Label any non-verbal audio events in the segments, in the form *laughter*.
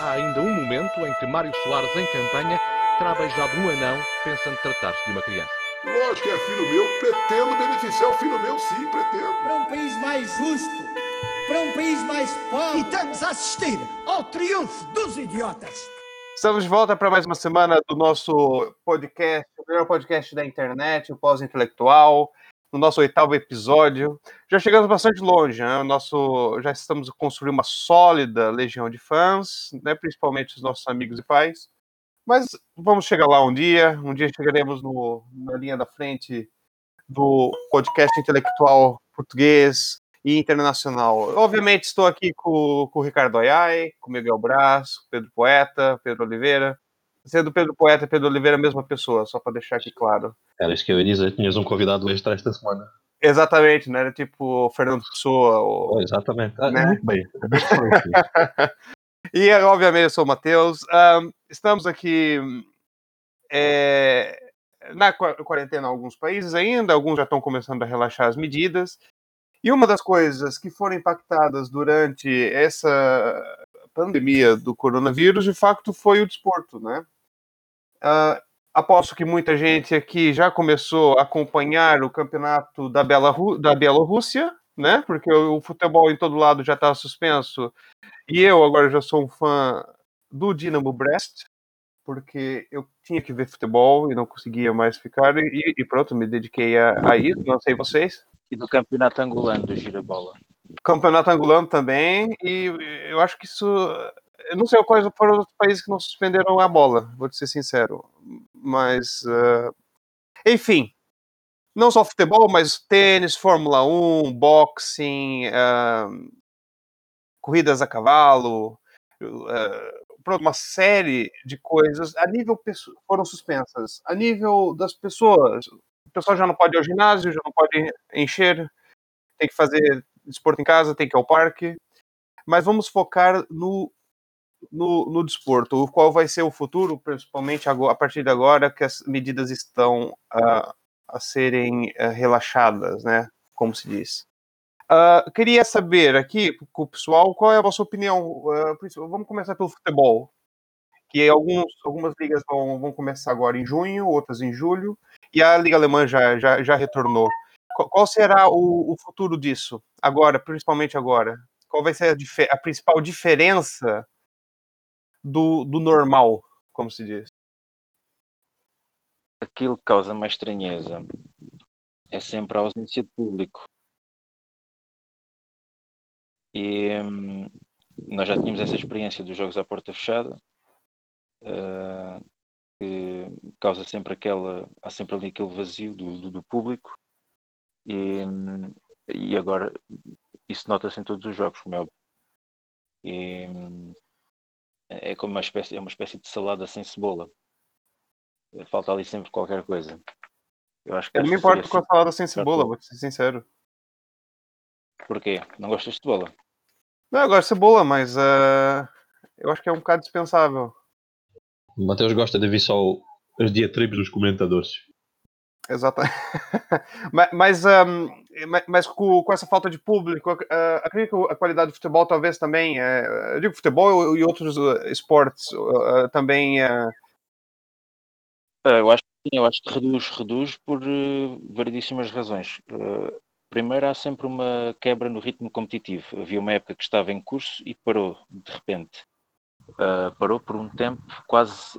Há ainda um momento em que Mário Soares, em campanha, terá beijado um anão pensando tratar-se de uma criança. Lógico que é filho meu, pretendo beneficiar o filho meu, sim, pretendo. Para um país mais justo, para um país mais pobre. E estamos a assistir ao triunfo dos idiotas. Estamos de volta para mais uma semana do nosso podcast, o melhor podcast da internet, o pós-intelectual, no nosso oitavo episódio. Já chegamos bastante longe, né? Nosso, já estamos a construir uma sólida legião de fãs, né? principalmente os nossos amigos e pais. Mas vamos chegar lá um dia, um dia chegaremos no, na linha da frente do podcast intelectual português e internacional. Obviamente estou aqui com, com o Ricardo Ayai, com o Miguel Braz, Pedro Poeta, Pedro Oliveira. Sendo Pedro Poeta e Pedro Oliveira a mesma pessoa, só para deixar aqui claro. Era isso que eu ia dizer, tinhas um convidado extra esta semana. Exatamente, não era tipo o Fernando Pessoa. Ou, oh, exatamente, ah, né? muito bem. *laughs* e obviamente eu sou o Matheus. Um, estamos aqui é, na quarentena em alguns países ainda, alguns já estão começando a relaxar as medidas. E uma das coisas que foram impactadas durante essa pandemia do coronavírus, de facto, foi o desporto, né? Uh, aposto que muita gente aqui já começou a acompanhar o campeonato da, Bela da Bielorrússia, né? Porque o futebol em todo lado já está suspenso. E eu agora já sou um fã do Dinamo Brest, porque eu tinha que ver futebol e não conseguia mais ficar. E, e pronto, me dediquei a, a isso, não sei vocês. E do campeonato angolano do Girabola. Campeonato angolano também, e eu acho que isso. Eu não sei quais foram os países que não suspenderam a bola, vou te ser sincero. Mas. Uh, enfim. Não só futebol, mas tênis, Fórmula 1, boxing, uh, corridas a cavalo, uh, uma série de coisas a nível foram suspensas. A nível das pessoas, o pessoal já não pode ir ao ginásio, já não pode encher, tem que fazer desporto em casa, tem que ir ao parque. Mas vamos focar no, no, no desporto, qual vai ser o futuro, principalmente agora, a partir de agora que as medidas estão uh, a serem uh, relaxadas, né? Como se diz. Uh, queria saber aqui com o pessoal qual é a vossa opinião. vamos começar pelo futebol, que alguns, algumas ligas vão, vão começar agora em junho, outras em julho, e a Liga Alemã já, já, já retornou. Qual será o, o futuro disso, agora, principalmente agora? Qual vai ser a, a principal diferença do, do normal, como se diz? Aquilo que causa mais estranheza é sempre a ausência de público. E hum, nós já tínhamos essa experiência dos jogos à porta fechada, uh, que causa sempre aquela. Há sempre ali aquele vazio do, do, do público. E, e agora isso nota-se em todos os jogos, como é óbvio. E, é como uma espécie, é uma espécie de salada sem cebola. Falta ali sempre qualquer coisa. Eu, acho que eu não me importo com a salada sem cebola, vou ser sincero. Porquê? Não gostas de cebola? Não, eu gosto de cebola, mas uh, eu acho que é um bocado dispensável. O Matheus gosta de ver só as diatribes dos comentadores. Exato. *laughs* mas, um, mas com, com, essa falta de público, uh, acredito que a qualidade do futebol talvez também, uh, eu digo futebol e outros uh, esportes uh, também. Eu acho que eu acho que reduz, reduz por variedíssimas razões. primeiro, há sempre uma quebra no ritmo competitivo. Havia uma época que estava em curso e parou de repente. parou por um tempo quase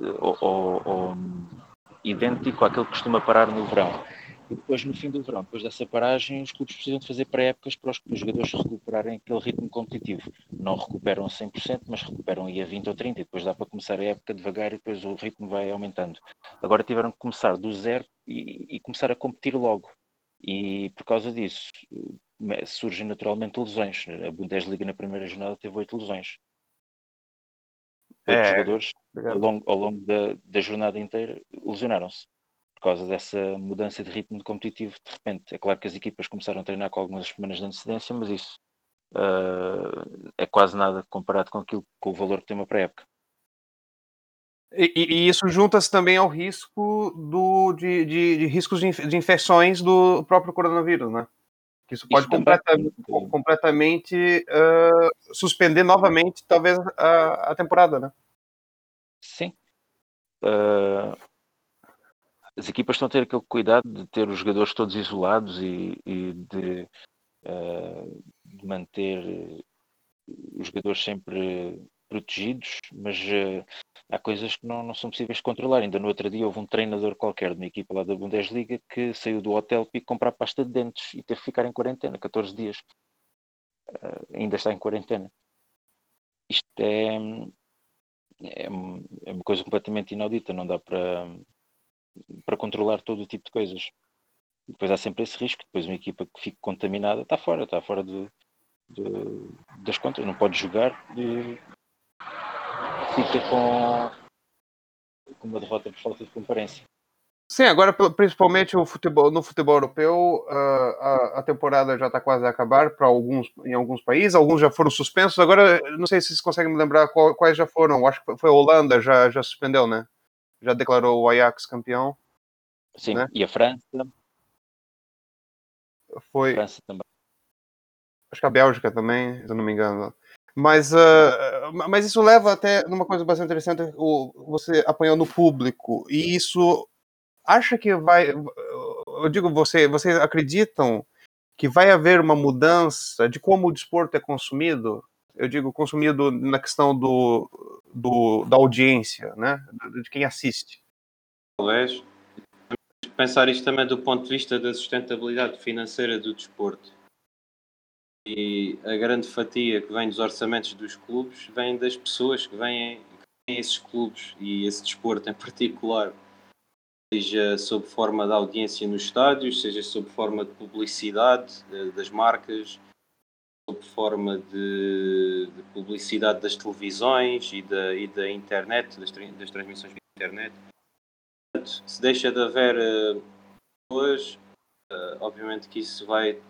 idêntico àquele que costuma parar no verão. E depois, no fim do verão, depois dessa paragem, os clubes precisam de fazer pré-épocas para os jogadores recuperarem aquele ritmo competitivo. Não recuperam a 100%, mas recuperam aí a 20 ou 30%, e depois dá para começar a época devagar e depois o ritmo vai aumentando. Agora tiveram que começar do zero e, e começar a competir logo. E por causa disso, surgem naturalmente lesões. A Bundesliga na primeira jornada teve oito lesões. Oito é, jogadores ao longo, ao longo da, da, jornada inteira lesionaram-se por causa dessa mudança de ritmo competitivo de repente. É claro que as equipas começaram a treinar com algumas semanas de antecedência, mas isso uh, é quase nada comparado com aquilo com o valor que tem uma pré-época. E, e, isso junta-se também ao risco do, de, de, de riscos de, de, infecções do próprio coronavírus, né? Que isso pode isso completamente, completamente uh, suspender novamente, talvez, a, a temporada, né? Uh, as equipas estão a ter aquele cuidado de ter os jogadores todos isolados e, e de, uh, de, manter os jogadores sempre protegidos, mas uh, há coisas que não, não, são possíveis de controlar. Ainda no outro dia houve um treinador qualquer de uma equipa lá da Bundesliga que saiu do hotel para comprar pasta de dentes e teve que ficar em quarentena 14 dias. Uh, ainda está em quarentena. Isto é, é, é uma coisa completamente inaudita, não dá para, para controlar todo o tipo de coisas. Depois há sempre esse risco, depois uma equipa que fique contaminada está fora, está fora de, de das contas, não pode jogar e fica com, com uma derrota por falta de comparência. Sim, agora principalmente futebol, no futebol europeu, a, a temporada já está quase a acabar para alguns em alguns países, alguns já foram suspensos. Agora, não sei se vocês conseguem me lembrar quais já foram. Acho que foi a Holanda já já suspendeu, né? Já declarou o Ajax campeão. Sim, né? e a França. Foi. A França também. Acho que a Bélgica também, se eu não me engano. Mas, uh, mas isso leva até numa coisa bastante interessante, o, você apanhou no público, e isso acha que vai. Eu digo, você, vocês acreditam que vai haver uma mudança de como o desporto é consumido? Eu digo consumido na questão do, do da audiência, né? De quem assiste. Talvez. Pensar isto também do ponto de vista da sustentabilidade financeira do desporto. E a grande fatia que vem dos orçamentos dos clubes vem das pessoas que vêm, que vêm esses clubes e esse desporto em particular seja sob forma de audiência nos estádios, seja sob forma de publicidade eh, das marcas, sob forma de, de publicidade das televisões e da, e da internet, das, das transmissões via internet. Portanto, se deixa de haver uh, pessoas, uh, obviamente que isso vai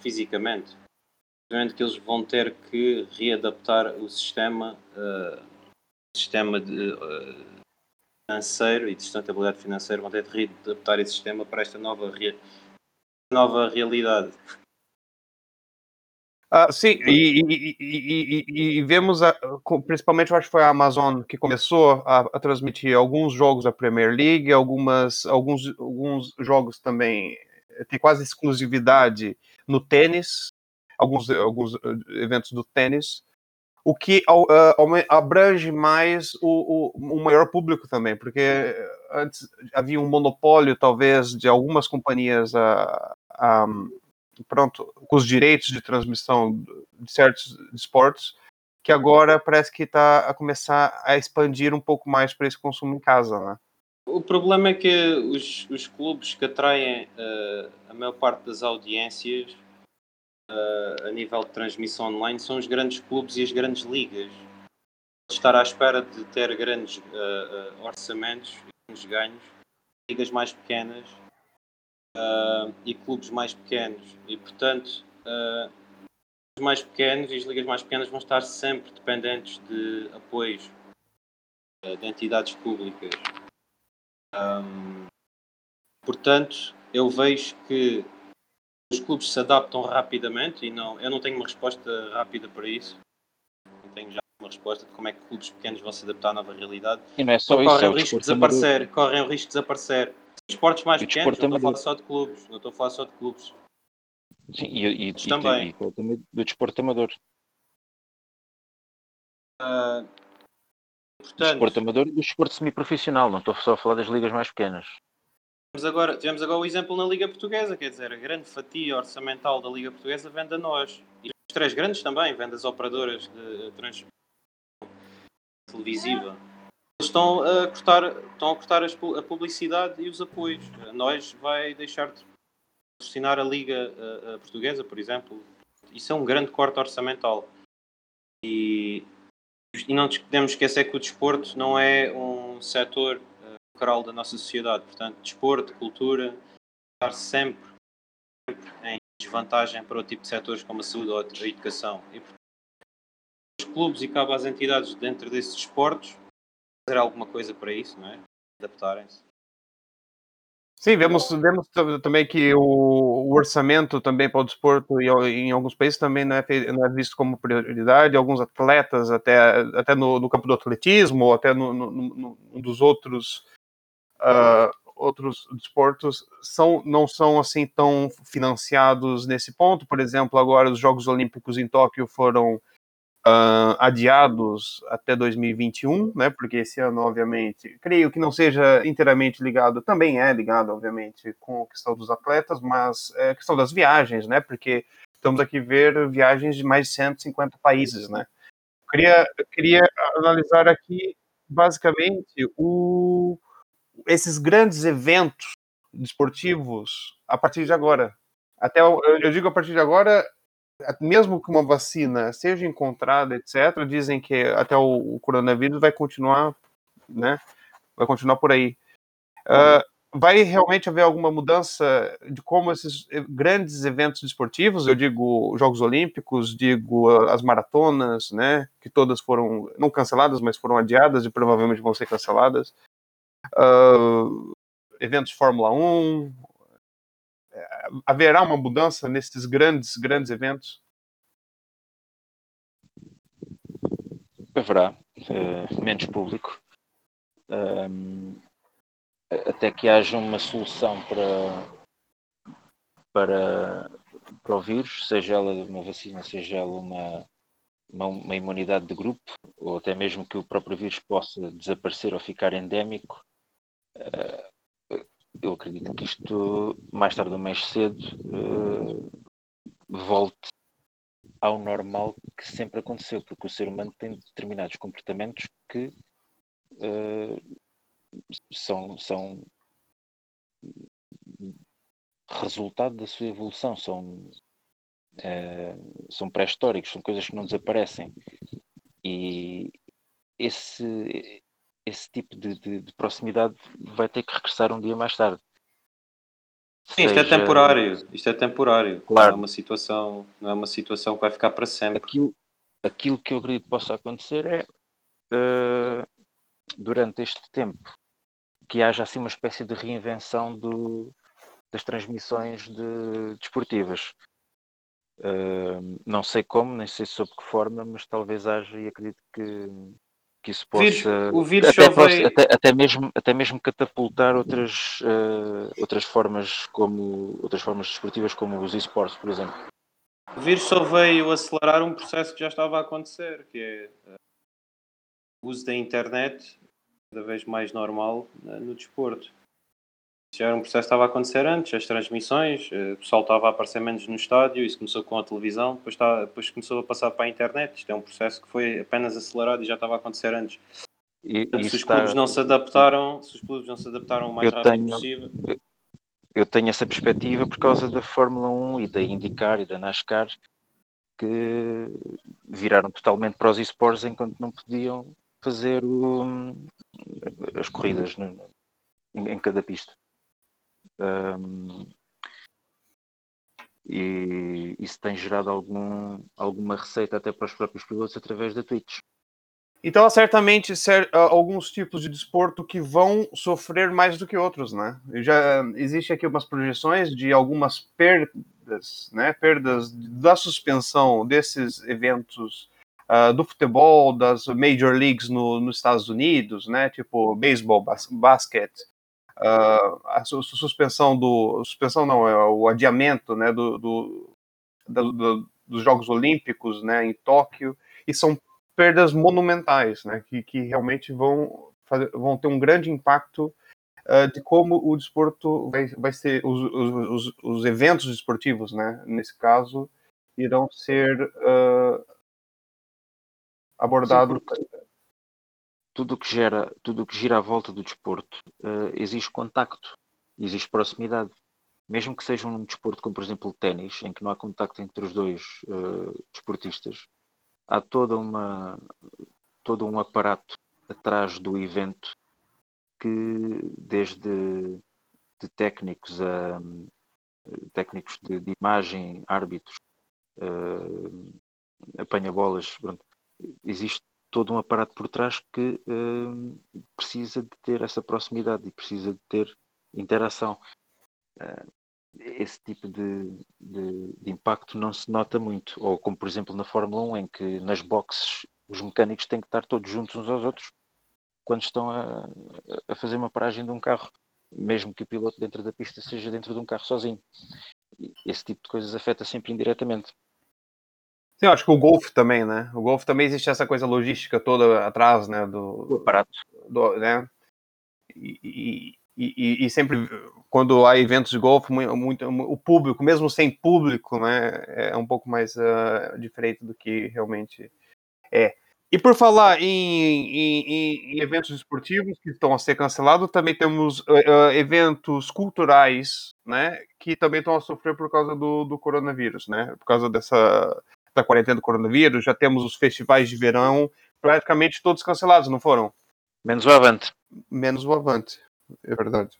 fisicamente, obviamente que eles vão ter que readaptar o sistema, uh, sistema de financeiro e de sustentabilidade financeira vão ter de readaptar esse sistema para esta nova, nova realidade. Ah, sim, e, e, e, e, vemos, a, principalmente eu acho que foi a Amazon que começou a, a, transmitir alguns jogos da Premier League, algumas, alguns, alguns jogos também tem quase exclusividade no tênis, alguns, alguns eh, eventos do tênis o que uh, abrange mais o, o, o, maior público também, porque antes havia um monopólio, talvez, de algumas companhias a, pronto, com os direitos de transmissão de certos esportes, que agora parece que está a começar a expandir um pouco mais para esse consumo em casa, né? O problema é que os, os clubes que atraem uh, a maior parte das audiências uh, a nível de transmissão online são os grandes clubes e as grandes ligas. Estar à espera de ter grandes uh, uh, orçamentos grandes ganhos, ligas mais pequenas e clubes mais pequenos. E, portanto, os mais pequenos e as ligas mais pequenas vão estar sempre dependentes de apoios de entidades públicas. Um, portanto, eu vejo que os clubes se adaptam rapidamente e não, eu não tenho uma resposta rápida para isso. Não tenho já uma resposta de como é que clubes pequenos vão se adaptar à nova realidade. E não é só então, isso, correm é o risco de desaparecer, correm o risco de desaparecer. Esportes mais pequenos, não estou a falar só de clubes, não estou a falar só de clubes. Sim, e, e, também. E, e, do desporto amador. Uh, portanto, do desporto amador e do desporto semi-profissional, não estou só a falar das ligas mais pequenas. Tivemos agora, tivemos agora o exemplo na Liga Portuguesa, quer dizer, a grande fatia orçamental da Liga Portuguesa vende a nós. E os três grandes também, vende as operadoras de transmissão televisiva. Eles estão a cortar, estão a, cortar a publicidade e os apoios. A nós vai deixar de patrocinar a Liga a, a Portuguesa, por exemplo. Isso é um grande corte orçamental. E, e não podemos esquecer que o desporto não é um setor coral da nossa sociedade. Portanto, desporto, cultura, estar sempre, sempre em desvantagem para o tipo de setores como a saúde ou a educação. E, os clubes e cabe às entidades dentro desses desportos fazer alguma coisa para isso, não é? Adaptarem-se. Sim, vemos, vemos também que o, o orçamento também para o desporto em, alguns países também não é, não é visto como prioridade. Alguns atletas, até, até no, no campo do atletismo, ou até no, no, no- num dos outros, ah, outros desportos, são, não são assim tão financiados nesse ponto. Por exemplo, agora os Jogos Olímpicos em Tóquio foram ah, adiados até 2021, né? Porque esse ano, obviamente, creio que não seja inteiramente ligado, também é ligado, obviamente, com a questão dos atletas, mas é a questão das viagens, né? Porque estamos aqui ver viagens de mais de 150 países, né? Eu queria, eu queria analisar aqui, basicamente, o, esses grandes eventos desportivos a partir de agora. Até eu digo a partir de agora, mesmo que uma vacina seja encontrada, etc., dizem que até o, o coronavírus vai continuar, né? Vai continuar por aí. Ah, vai realmente haver alguma mudança de como esses grandes eventos desportivos, eu digo Jogos Olímpicos, digo as maratonas, né? Que todas foram não canceladas, mas foram adiadas e provavelmente vão ser canceladas. Ah, eventos Fórmula 1, haverá uma mudança nesses grandes, grandes eventos? haverá eh, menos público a- até que haja uma solução para, para, para o vírus, seja ela uma vacina, seja ela uma, uma, uma imunidade de grupo, ou até mesmo que o próprio vírus possa desaparecer ou ficar endémico. Eu acredito que isto, mais tarde ou mais cedo, eh, volte ao normal que sempre aconteceu, porque o ser humano tem determinados comportamentos que eh, são, são resultado da sua evolução, são, eh, são pré-históricos, são coisas que não desaparecem. E esse, esse tipo de, de- de proximidade vai ter que regressar um dia mais tarde. Sim, isto é Seja- temporário. Isto é temporário. Claro. Não é uma situação, não é uma situação que vai ficar para sempre. aquilo, aquilo que eu acredito que possa acontecer é eh, durante este tempo que haja assim uma espécie de reinvenção do, das transmissões de, desportivas. Eh, não sei como, nem sei sob que forma, mas talvez haja e acredito que, que isso O vírus- possa o vírus até, veio- até, até mesmo, até mesmo catapultar outras, eh, outras formas como outras formas desportivas como os esportes, por exemplo. O vírus só veio acelerar um processo que já estava a acontecer, que é eh, o uso da internet cada vez mais normal eh, no desporto. Já era um processo que estava a acontecer antes, as transmissões, eh, o pessoal estava a aparecer menos no estádio, isso começou com a televisão, depois, está, depois começou a passar para a internet. Isto é um processo que foi apenas acelerado e já estava a acontecer antes. E, Portanto, se os está- clubes não se adaptaram, se os clubes não se adaptaram o mais Eu rápido tenho- possível, eu tenho essa perspectiva por causa da Fórmula 1 e da IndyCar e da NASCAR que viraram totalmente para os esportes enquanto não podiam fazer o- as corridas no- em cada pista. Ahm, e isso tem gerado algum, alguma receita até para os próprios pilotos através da Twitch. Então, há certamente cer- ah, alguns tipos de desporto que vão sofrer mais do que outros, né? Já existe aqui umas projeções de algumas perdas, né? Perdas da suspensão desses eventos ah, do futebol, das major leagues no- nos Estados Unidos, né? Tipo beisebol, bas basquete, ah, a su- suspensão do suspensão não é o adiamento, né? Do, do- do- do- dos Jogos Olímpicos, né? Em Tóquio e são perdas monumentais, né, que, que realmente vão, fazer, vão ter um grande impacto uh, de como o desporto vai, vai ser, os, os, os, os eventos desportivos, né, nesse caso, irão ser uh, abordados. Tudo que gera, tudo que gira à volta do desporto, eh, existe contacto, existe proximidade. Mesmo que seja um desporto como, por exemplo, o ténis, em que não há contacto entre os dois eh, desportistas, há toda uma, todo um aparato atrás do evento que, desde de técnicos a técnicos de, de imagem, árbitros, eh, apanha-bolas, existe todo um aparato por trás que eh, precisa de ter essa proximidade e precisa de ter interação. Uh, esse tipo de, de, de, impacto não se nota muito. Ou como, por exemplo, na Fórmula 1, em que nas boxes os mecânicos têm que estar todos juntos uns aos outros quando estão a, a fazer uma paragem de um carro, mesmo que o piloto dentro da pista seja dentro de um carro sozinho. Esse tipo de coisas afeta sempre indiretamente. Sim, eu acho que o Golf também, né? O Golf também existe essa coisa logística toda atrás, né? Do, do aparato. Do, né? E, e, e, sempre quando há eventos de golfe, muito, muito, o público, mesmo sem público, né, é um pouco mais uh, diferente do que realmente é. E por falar em, em, em, eventos esportivos que estão a ser cancelados, também temos uh, eventos culturais, né, que também estão a sofrer por causa do, do coronavírus, né, por causa dessa da quarentena do coronavírus. Já temos os festivais de verão praticamente todos cancelados, não foram? Menos o Avante. Menos o Avante, é verdade.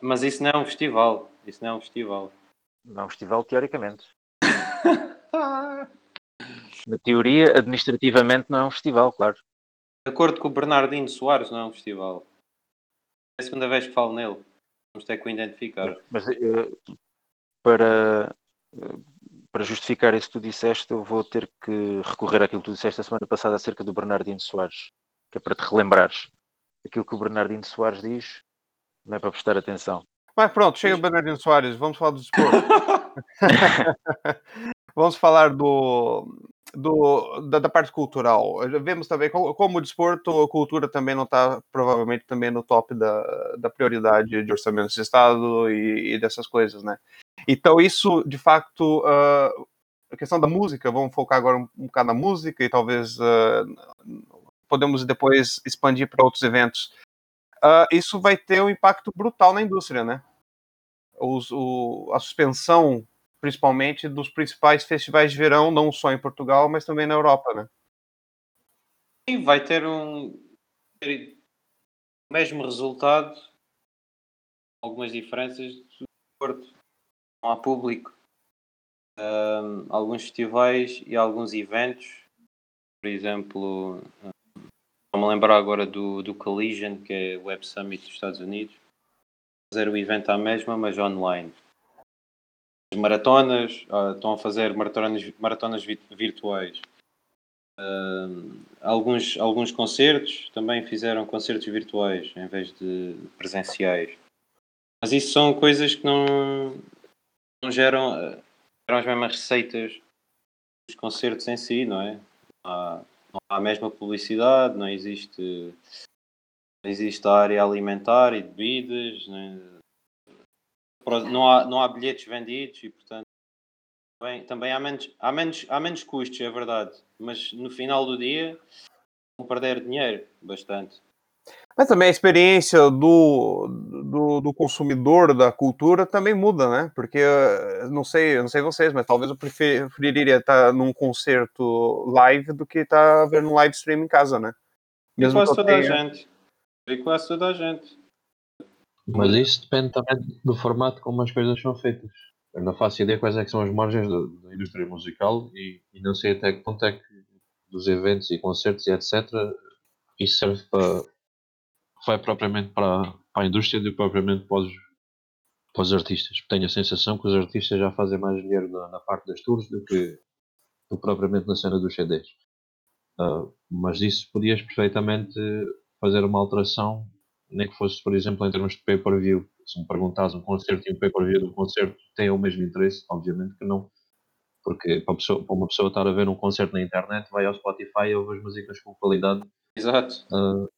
Mas isso não é um festival. Isso não é um festival. Não é um festival, teoricamente. *laughs* Na teoria, administrativamente, não é um festival, claro. De acordo com o Bernardino Soares, não é um festival. É a segunda vez que falo nele. Vamos ter que o identificar. Mas uh, para, uh, para justificar isso que tu disseste, eu vou ter que recorrer àquilo que tu disseste a semana passada acerca do Bernardino Soares, que é para te relembrares. Aquilo que o Bernardino Soares diz não é para prestar atenção. Mas pronto, chega o Bernardino Soares, vamos falar do desporto. *laughs* vamos falar do, do da, da, parte cultural. Vemos também como, como o desporto, a cultura também não está provavelmente também no top da, da prioridade de orçamento de Estado e, e dessas coisas, né? Então isso, de facto, uh, a questão da música, vamos focar agora um, um bocado na música e talvez uh, podemos depois expandir para outros eventos uh, isso vai ter um impacto brutal na indústria, né? Os, o, a suspensão, principalmente, dos principais festivais de verão, não só em Portugal, mas também na Europa, né? Sim, vai ter um mesmo resultado, algumas diferenças do Porto. Não há público. Um, alguns festivais e alguns eventos, por exemplo, Estou-me a lembrar agora do, do Collision, que é o Web Summit dos Estados Unidos. Fazer o evento à mesma, mas online. As maratonas, uh, estão a fazer maratonas, maratonas virtuais. Uh, alguns, alguns concertos também fizeram concertos virtuais em vez de presenciais. Mas isso são coisas que não, não geram, geram as mesmas receitas dos concertos em si, não é? Há, não há a mesma publicidade, não existe, não existe a área alimentar e bebidas, não há, não há bilhetes vendidos e portanto também, também há, menos, há, menos, há menos custos, é verdade, mas no final do dia vão perder dinheiro bastante. Mas também a experiência do, do, do, consumidor da cultura também muda, né? Porque não sei, não sei vocês, mas talvez eu preferiria estar num concerto live do que estar vendo um live stream em casa, né? Mesmo e quase toda tenha... a gente. E quase toda a gente. Mas isso depende também do formato como as coisas são feitas. Eu não faço ideia quais é são as margens da, da indústria musical e, e, não sei até que ponto é que dos eventos e concertos e etc. Isso serve para vai propriamente para, para a indústria do que propriamente para os, para os artistas. Tenho a sensação que os artistas já fazem mais dinheiro na, na parte das tours do que, do que propriamente na cena dos CDs. Uh, ah, mas isso podias perfeitamente fazer uma alteração, nem que fosse, por exemplo, em termos de pay-per-view. Se me perguntas um concerto e um pay-per-view de um concerto tem o mesmo interesse, obviamente que não. Porque para, pessoa, para, uma pessoa estar a ver um concerto na internet, vai ao Spotify e ouve as músicas com qualidade. Exato. Uh,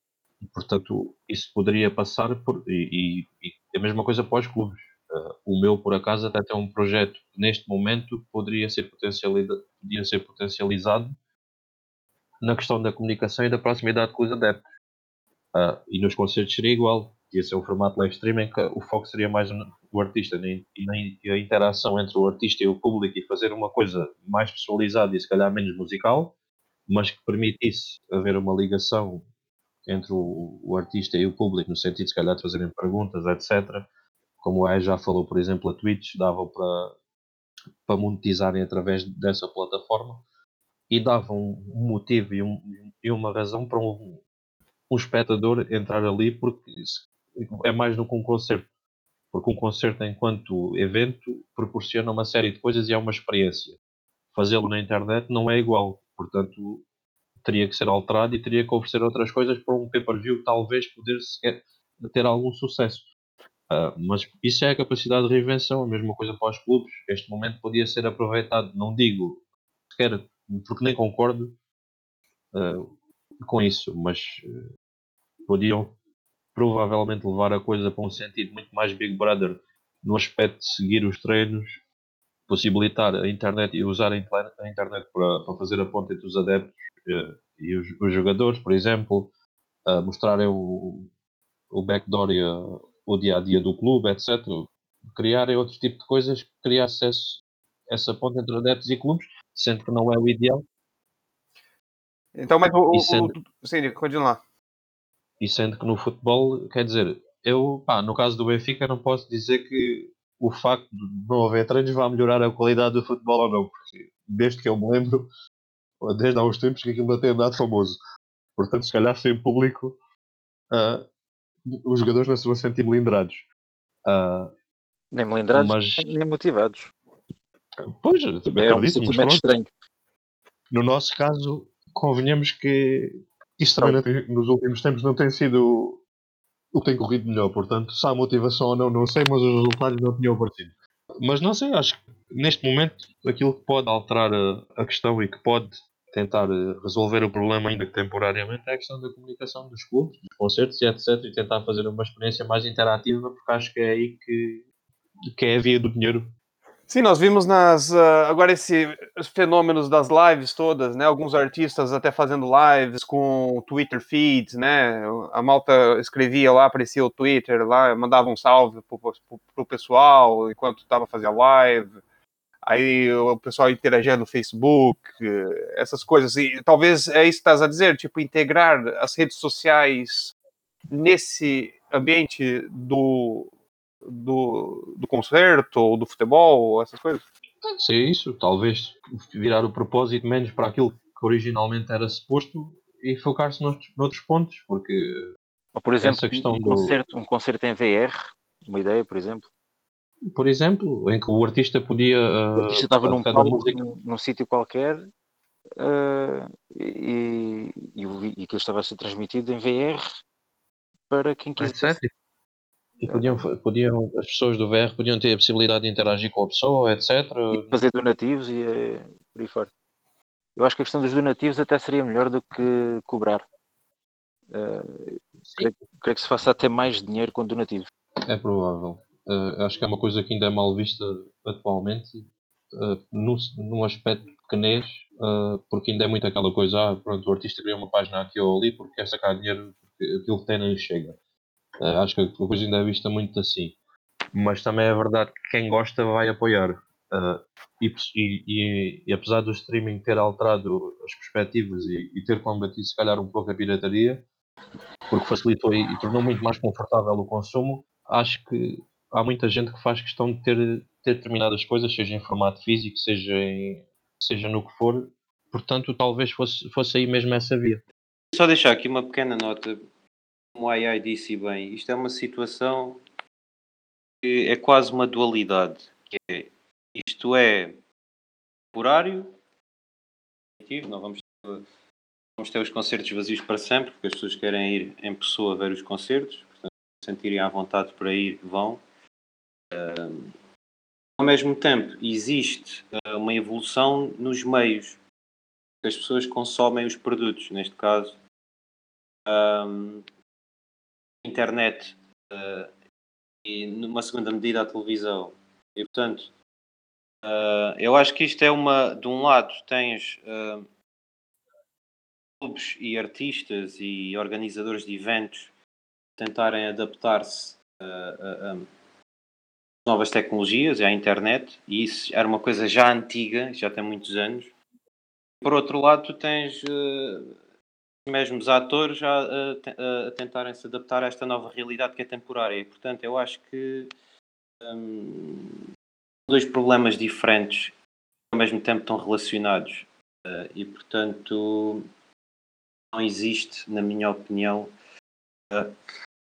portanto, isso poderia passar por. E, e, e a mesma coisa para os clubes. Uh, o meu, por acaso, até tem um projeto que neste momento poderia ser potencializado, ser potencializado na questão da comunicação e da proximidade com os adeptos. Uh, e nos concertos seria igual. Ia ser um formato live streaming que o foco seria mais o artista e, e a interação entre o artista e o público e fazer uma coisa mais personalizada e se calhar menos musical, mas que permitisse haver uma ligação entre o, o, artista e o público, no sentido, se calhar, de fazerem perguntas, etc. Como o já falou, por exemplo, a Twitch dava para, para monetizarem através dessa plataforma e dava um, motivo e, um, e, uma razão para um, um espectador entrar ali, porque é mais do que um concerto. Porque um concerto, enquanto evento, proporciona uma série de coisas e é uma experiência. Fazê-lo na internet não é igual. Portanto, teria que ser alterado e teria que oferecer outras coisas para um pay-per-view talvez poder ter algum sucesso. Uh, mas isso é a capacidade de reinvenção, a mesma coisa para os clubes. Este momento podia ser aproveitado, não digo sequer, porque nem concordo uh, com isso, mas uh, podiam provavelmente levar a coisa para um sentido muito mais Big Brother no aspecto de seguir os treinos, possibilitar a internet e usar a internet para, para fazer a ponte entre os adeptos uh, e os, os, jogadores, por exemplo, uh, mostrarem o, o backdoor e uh, o dia a dia do clube, etc. Criarem outro tipo de coisas que criar acesso essa ponte entre adeptos e clubes, sendo que não é o ideal. Então, mas o. Sendo... o, sim, continua. E sendo que no futebol, quer dizer, eu, pá, no caso do Benfica, não posso dizer que o facto de não haver treinos vai melhorar a qualidade do futebol ou não, porque desde que eu me lembro, desde há uns tempos que aquilo não tem andado famoso. Portanto, se calhar sem público, uh, os jogadores não se vão sentir melindrados. Uh, nem melindrados, mas... nem motivados. Pois, é um sentimento estranho. No nosso caso, convenhamos que isto também tem, nos últimos tempos não tem sido o que tem corrido melhor, portanto, se há motivação ou não, não sei, mas os resultados não tinham aparecido. Mas não sei, acho que neste momento aquilo que pode alterar a, a questão e que pode tentar eh, resolver o problema ainda que temporariamente é a questão da comunicação dos clubes, dos concertos e etc. e tentar fazer uma experiência mais interativa porque acho que é aí que, que é a via do dinheiro Sim, nós vimos nas uh, agora esses fenômenos das lives todas, né? Alguns artistas até fazendo lives com Twitter feeds, né? A Malta escrevia lá, aparecia o Twitter lá, mandava um salve pro, pro, pro pessoal enquanto estava fazendo live. Aí o pessoal interagia no Facebook, essas coisas. E talvez é isso que estás a dizer, tipo, integrar as redes sociais nesse ambiente do, do, do concerto ou do futebol, essas coisas? Pode ser isso, talvez virar o propósito menos para aquilo que originalmente era suposto e focar-se noutros, noutros pontos, porque ou por exemplo, questão um, concerto, um concerto em VR, uma ideia, por exemplo. Por exemplo, em que o artista podia. O artista estava num palco, num, num sítio qualquer uh, e, e, e, aquilo estava a ser transmitido em VR para quem quisesse. E podiam, podiam, as pessoas do VR podiam ter a possibilidade de interagir com a pessoa, etc. E fazer donativos e é, por aí fora. Eu acho que a questão dos donativos até seria melhor do que cobrar. Uh, creio, creio, que se faça até mais dinheiro com donativos. É provável. Uh, acho que é uma coisa que ainda é mal vista atualmente, uh, num, num aspecto pequenez, uh, porque ainda é muito aquela coisa, ah, pronto, o artista criou uma página aqui ou ali porque quer sacar dinheiro, porque aquilo que tem não lhe chega. Uh, acho que a coisa ainda é vista muito assim. Mas também é verdade que quem gosta vai apoiar. Uh, e, e, e, apesar do streaming ter alterado as perspectivas e, e, ter combatido se calhar um pouco a pirataria, porque facilitou e, tornou muito mais confortável o consumo, acho que há muita gente que faz questão de ter, ter determinadas coisas, seja em formato físico, seja, em, seja no que for. Portanto, talvez fosse, fosse aí mesmo essa via. Só deixar aqui uma pequena nota como o AI disse bem, isto é uma situação que é quase uma dualidade. É, isto é temporário, não vamos ter, vamos ter os concertos vazios para sempre, porque as pessoas querem ir em pessoa ver os concertos, portanto, se sentirem à vontade para ir, vão. Uh, ao mesmo tempo, existe uh, uma evolução nos meios que as pessoas consomem os produtos, neste caso. Um, internet uh, e numa segunda medida a televisão. E portanto, uh, eu acho que isto é uma. De um lado tens uh, clubes e artistas e organizadores de eventos tentarem adaptar-se a, novas tecnologias e à internet, e isso era uma coisa já antiga, já tem muitos anos. Por outro lado, tens mesmos atores a, a, a, tentarem se adaptar a esta nova realidade que é temporária. Portanto, eu acho que hum, dois problemas diferentes ao mesmo tempo estão relacionados. Uh, e, portanto, não existe, na minha opinião,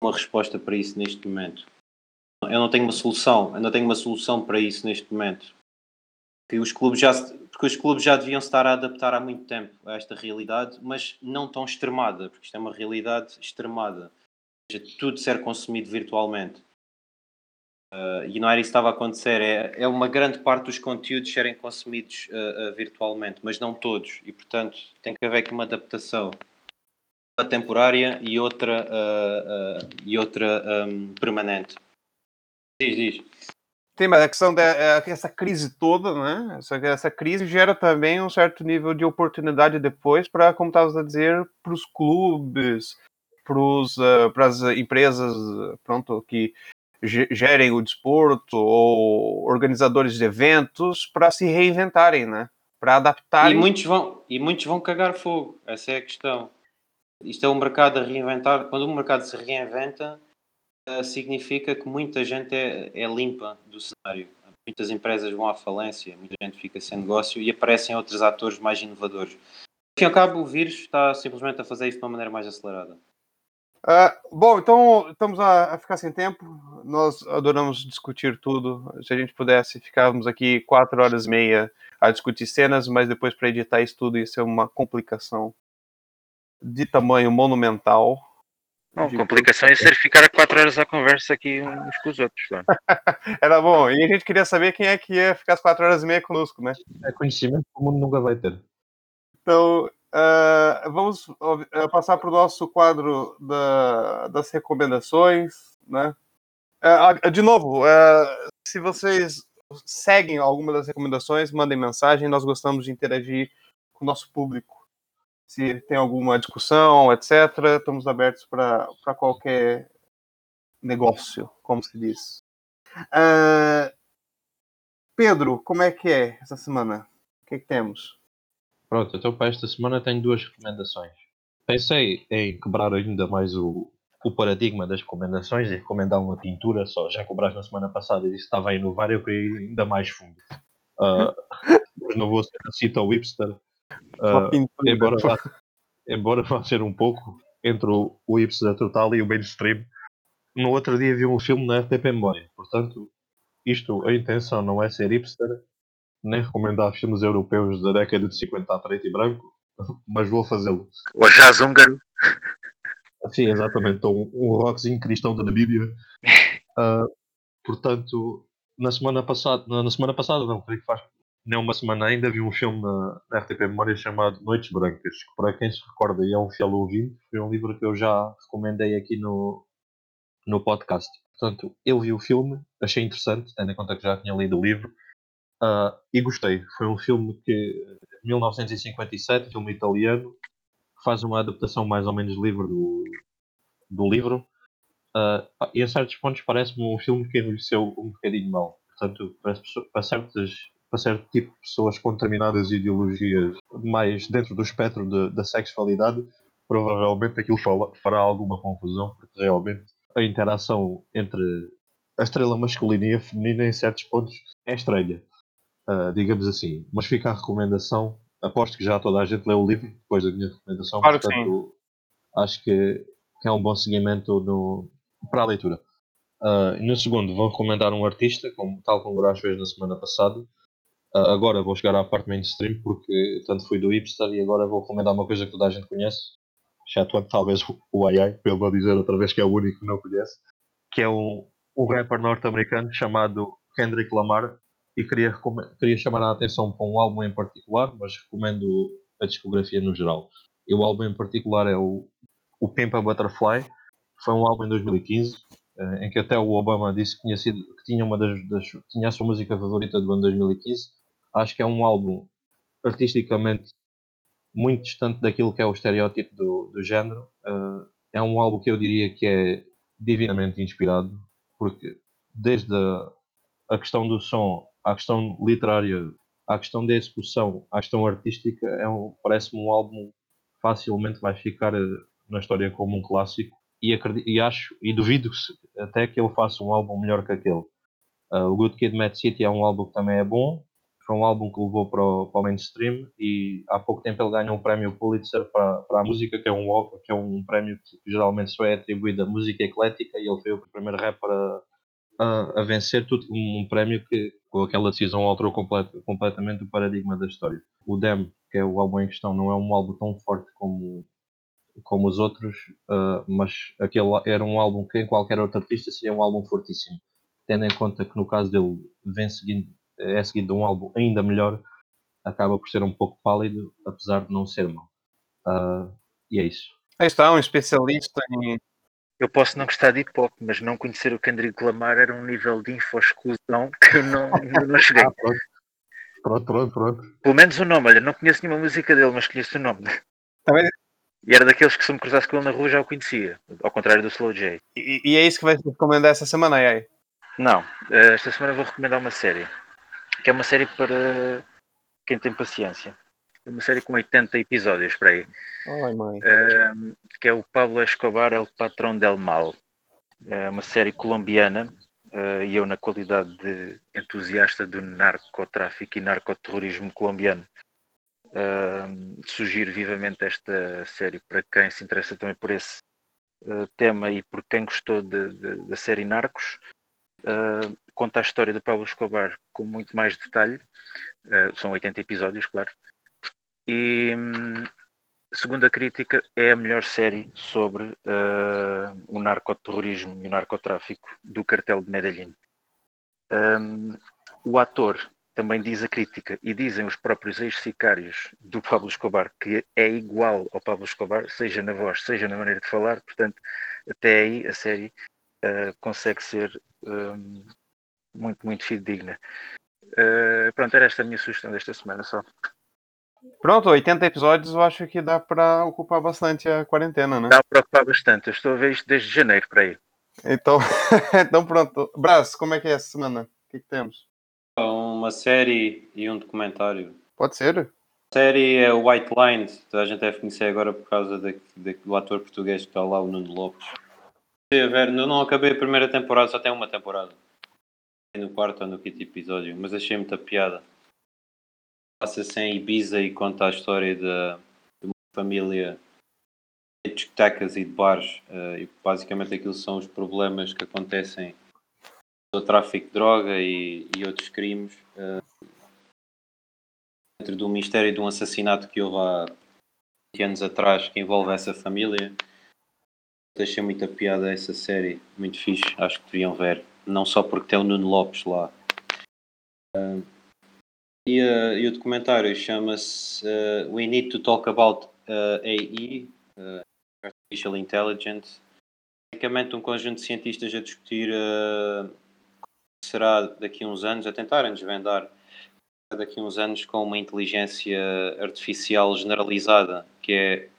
uma resposta para isso neste momento. Eu não tenho uma solução, eu não tenho uma solução para isso neste momento. Que os clubes já, porque os clubes já deviam estar a adaptar há muito tempo a esta realidade, mas não tão extremada, porque isto é uma realidade extremada. Ou seja, tudo ser consumido virtualmente. Uh, e não era isso que estava a acontecer, é, é uma grande parte dos conteúdos serem consumidos uh, uh, virtualmente, mas não todos, e portanto tem que haver aqui uma adaptação uma temporária e outra, e outra um, permanente. Diz, diz. Tem, mas a questão dessa crise toda, né? Essa, essa crise gera também um certo nível de oportunidade depois para, como estavas a dizer, para os clubes, para as empresas, pronto, que gerem o desporto ou organizadores de eventos para se reinventarem, né? Para adaptarem. E muitos, vão, e muitos vão cagar fogo, essa é a questão. Isto é um mercado a reinventar. Quando o mercado se reinventa, significa que muita gente é, é, limpa do cenário. Muitas empresas vão à falência, muita gente fica sem negócio e aparecem outros atores mais inovadores. Ao fim e ao cabo, o vírus está simplesmente a fazer isso de uma maneira mais acelerada. Uh, bom, então estamos a, a, ficar sem tempo. Nós adoramos discutir tudo. Se a gente pudesse, ficávamos aqui quatro horas e meia a discutir cenas, mas depois para editar isso tudo ia ser uma complicação de tamanho monumental. Não, de... complicação é ser ficar a quatro horas à conversa aqui uns com os outros. *laughs* Era bom. E a gente queria saber quem é que ia ficar as quatro horas e meia conosco, né? É conhecimento que o mundo nunca vai ter. Então, Uh, vamos uh, passar para o nosso quadro da, das recomendações, né? Uh, de novo, se vocês seguem alguma das recomendações, mandem mensagem. Nós gostamos de interagir com o nosso público. Se tem alguma discussão, etc., estamos abertos para qualquer negócio, como se diz. Pedro, como é que é essa semana? O que, é que temos? Pronto, então para esta semana tenho duas recomendações. Pensei em quebrar ainda mais o, o paradigma das recomendações e recomendar uma pintura só. Já cobraste na semana passada e disse que estava a inovar, eu queria ir ainda mais fundo. Uh, mas *laughs* não vou ser assim tão hipster. Uh, embora, vá, embora vá ser um pouco entre o, o hipster total e o mainstream. No outro dia vi um filme na RTP Memória. Portanto, isto, a intenção não é ser hipster, nem recomendar filmes europeus da década de 50 a preto e branco, *laughs* mas vou fazê-lo. O jazz húngaro. Sim, exatamente. Um, um rockzinho cristão da Namíbia. Uh, *laughs* portanto, na semana passada, na, na, semana passada, não, creio que faz nem uma semana ainda, vi um filme na, na RTP Memória chamado Noites Brancas, que para quem se recorda e é um fiel ouvinte, foi um livro que eu já recomendei aqui no, no podcast. Portanto, eu vi o filme, achei interessante, tendo em conta que já tinha lido o livro, Uh, e gostei. Foi um filme que, 1957, filme italiano, faz uma adaptação mais ou menos livre do, do livro. Uh, e a certos pontos parece-me um filme que envelheceu um bocadinho mal. Portanto, para, certas, para certo tipo de pessoas com determinadas ideologias mais dentro do espectro de, da sexualidade, provavelmente aquilo fará alguma confusão, porque realmente a interação entre a estrela masculina e a feminina em certos pontos é estranha uh, digamos assim. Mas fica a recomendação. Aposto que já toda a gente leu o livro depois da minha recomendação. Claro portanto, acho que, que, é um bom seguimento no, para a leitura. Uh, no segundo, vou recomendar um artista, como, tal como o Brás fez na semana passada. Uh, agora vou chegar à parte mainstream, porque tanto fui do hipster e agora vou recomendar uma coisa que toda a gente conhece. Exceto talvez o AI, ele não dizer outra vez que é o único que não conhece. Que é um, um rapper norte-americano chamado Kendrick Lamar, e queria, queria chamar a atenção para um álbum em particular, mas recomendo a discografia no geral. E o álbum em particular é o, o Pimp a Butterfly, foi um álbum em 2015, eh, em que até o Obama disse que tinha, sido, que tinha, uma das, das, tinha a sua música favorita do ano 2015. Acho que é um álbum artisticamente muito distante daquilo que é o estereótipo do, do género. Uh, é um álbum que eu diria que é divinamente inspirado, porque desde a, a questão do som à questão literária, à questão da execução, à questão artística, é um, parece-me um álbum facilmente vai ficar eh, na história como um clássico e, acredito, e acho e duvido até que ele faça um álbum melhor que aquele. Uh, o Good Kid, Mad City é um álbum que também é bom, foi um álbum que levou para o, para o mainstream e há pouco tempo ele ganhou um prémio Pulitzer para, para a música, que é, um, que é um prémio que geralmente só é atribuído à música eclética e ele foi o primeiro rapper a, a, a vencer tudo, um, um prémio que com aquela decisão alterou complet, completamente o paradigma da história. O Dem, que é o álbum em questão, não é um álbum tão forte como, como os outros, uh, mas aquele era um álbum que em qualquer outro artista seria um álbum fortíssimo. Tendo em conta que no caso dele vem seguindo, é seguido de um álbum ainda melhor, acaba por ser um pouco pálido, apesar de não ser mau. Uh, e é isso. Aí está, um especialista em. Eu posso não gostar de hip hop, mas não conhecer o Kendrick Lamar era um nível de info-exclusão que eu não, *laughs* não cheguei. Ah, pronto. pronto, pronto, pronto. Pelo menos o nome, olha, não conheço nenhuma música dele, mas conheço o nome. Também- E era daqueles que se eu me cruzasse com ele na rua já o conhecia, ao contrário do Slow J. E, e é isso que vai recomendar essa semana, aí. Não, eh, esta semana vou recomendar uma série, que é uma série para quem tem paciência. É uma série com 80 episódios para aí. Ai, mãe. Que é o Pablo Escobar, El Patrón del Mal. É uma série colombiana ah, e eu, na qualidade de entusiasta do narcotráfico e narcoterrorismo colombiano, ahm, sugiro vivamente esta série para quem se interessa também por esse ah, tema e por quem gostou da série Narcos. Ah, conta a história do Pablo Escobar com muito mais detalhe. Ah, são 80 episódios, claro. E, hum, segundo a crítica, é a melhor série sobre ah, o narcoterrorismo e o narcotráfico do cartel de Medellín. Um, o ator também diz a crítica e dizem os próprios ex-sicários do Pablo Escobar que é igual ao Pablo Escobar, seja na voz, seja na maneira de falar, portanto, até aí a série ah, consegue ser um, muito, muito fidedigna. Ah, pronto, era esta a minha sugestão desta semana só. Pronto, 80 episódios eu acho que dá pra ocupar bastante a quarentena, né? Dá a preocupar bastante, eu estou a ver isto desde janeiro para aí. Então, *laughs* então pronto. Brás, como é que é essa semana? O que, que temos? Uma série e um documentário. Pode ser? A série é o White Lines, toda a gente deve conhecer agora por causa da- da- do ator português que está lá, o Nuno Lopes. Ver, eu não acabei a primeira temporada, só tem uma temporada. No quarto ou no quinto episódio, mas achei muita piada. Passa-se em Ibiza e conta a história de, de uma família de discotecas e de bares. eh, e basicamente aquilo são os problemas que acontecem do tráfico de droga e, e outros crimes. eh, dentro do mistério de um assassinato que houve há 20 anos atrás que envolve essa família. Achei muita piada essa série, muito fixe, acho que deviam ver. Não só porque tem o Nuno Lopes lá. Ah, e, ah, e o documentário chama-se ah, We Need to Talk About AI, Artificial Intelligence. Basicamente um conjunto de cientistas a discutir que será daqui a uns anos, a tentarem desvendar daqui a uns anos com uma inteligência artificial generalizada, que é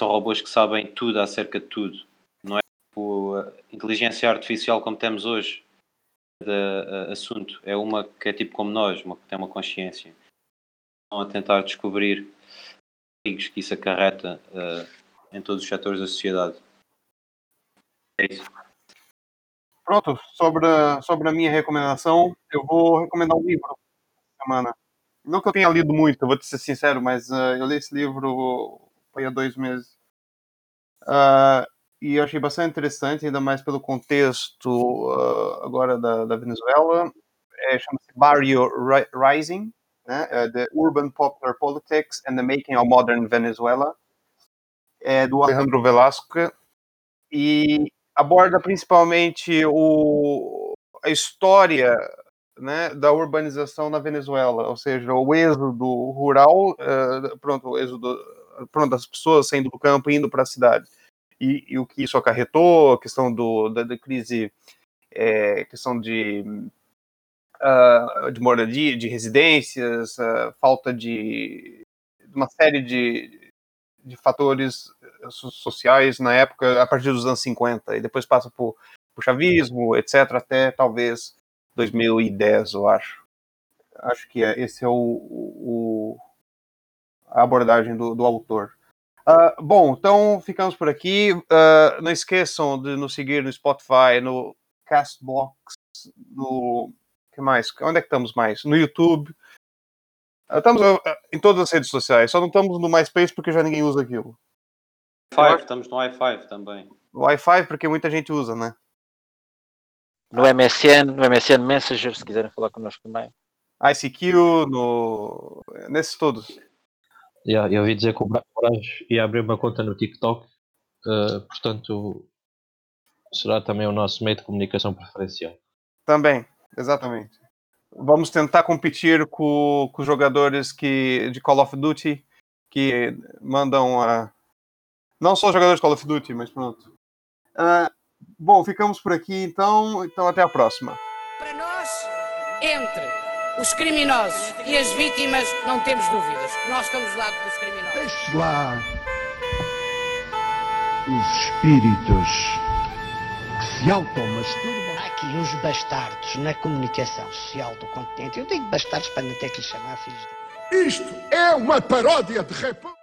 são robôs que sabem tudo acerca de tudo. Não é tipo a inteligência artificial como temos hoje de assunto. É uma que é tipo como nós, uma que tem uma consciência. Estão a tentar descobrir perigos que isso acarreta eh, em todos os setores da sociedade. É isso. Pronto, sobre a, sobre a minha recomendação, eu vou recomendar um livro semana. Não que eu tenha lido muito, vou te ser sincero, mas ah, eu li esse livro foi há dois meses. Ah, e eu achei bastante interessante, ainda mais pelo contexto ah, agora da, da Venezuela. É, Chama-se Barrio Ri- Rising, né? É The Urban Popular Politics and the Making of Modern Venezuela. É do Alejandro Velasco. E aborda principalmente o, a história né, da urbanização na Venezuela, ou seja, o êxodo rural, eh, pronto, o êxodo pronto, das pessoas saindo do campo e indo para a cidade. E, e o que isso acarretou, a questão do, da, da crise, eh, questão de, ah, de moradia, de residências, ah, falta de, de uma série de, de fatores so- sociais na época, a partir dos anos 50, e depois passa por, por chavismo, etc., até talvez 2010, eu acho. Acho que é, esse é o, o- a abordagem do, do autor. Ah, bom, então ficamos por aqui. Ah, não esqueçam de nos seguir no Spotify, no Castbox, no. que mais? Onde é que estamos mais? No YouTube. Ah, Estamos em todas as redes sociais, só não estamos no MySpace porque já ninguém usa aquilo. Five, estamos no i5 também. No Wi-Fi porque muita gente usa, né? No MSN, no MSN Messenger, se quiserem falar connosco também. ICQ, no... nesses todos. Yeah, eu ouvi dizer que o Bra- o Braz ia abrir uma conta no TikTok, eh, portanto será também o nosso meio de comunicação preferencial. Também, exatamente. Vamos tentar competir com, com os jogadores que, de Call of Duty que mandam a. Não só jogadores de Call of Duty, mas pronto. Ah, bom, ficamos por aqui então. Então até a próxima. Para nós, entre os criminosos e as vítimas, não temos dúvidas. Nós estamos do lado dos criminosos. Deixe lá os espíritos que se automasturbam. Há aqui uns bastardos na comunicação social do continente. Eu digo bastardos para não ter que lhes chamar filhos de... Isto é uma paródia de república.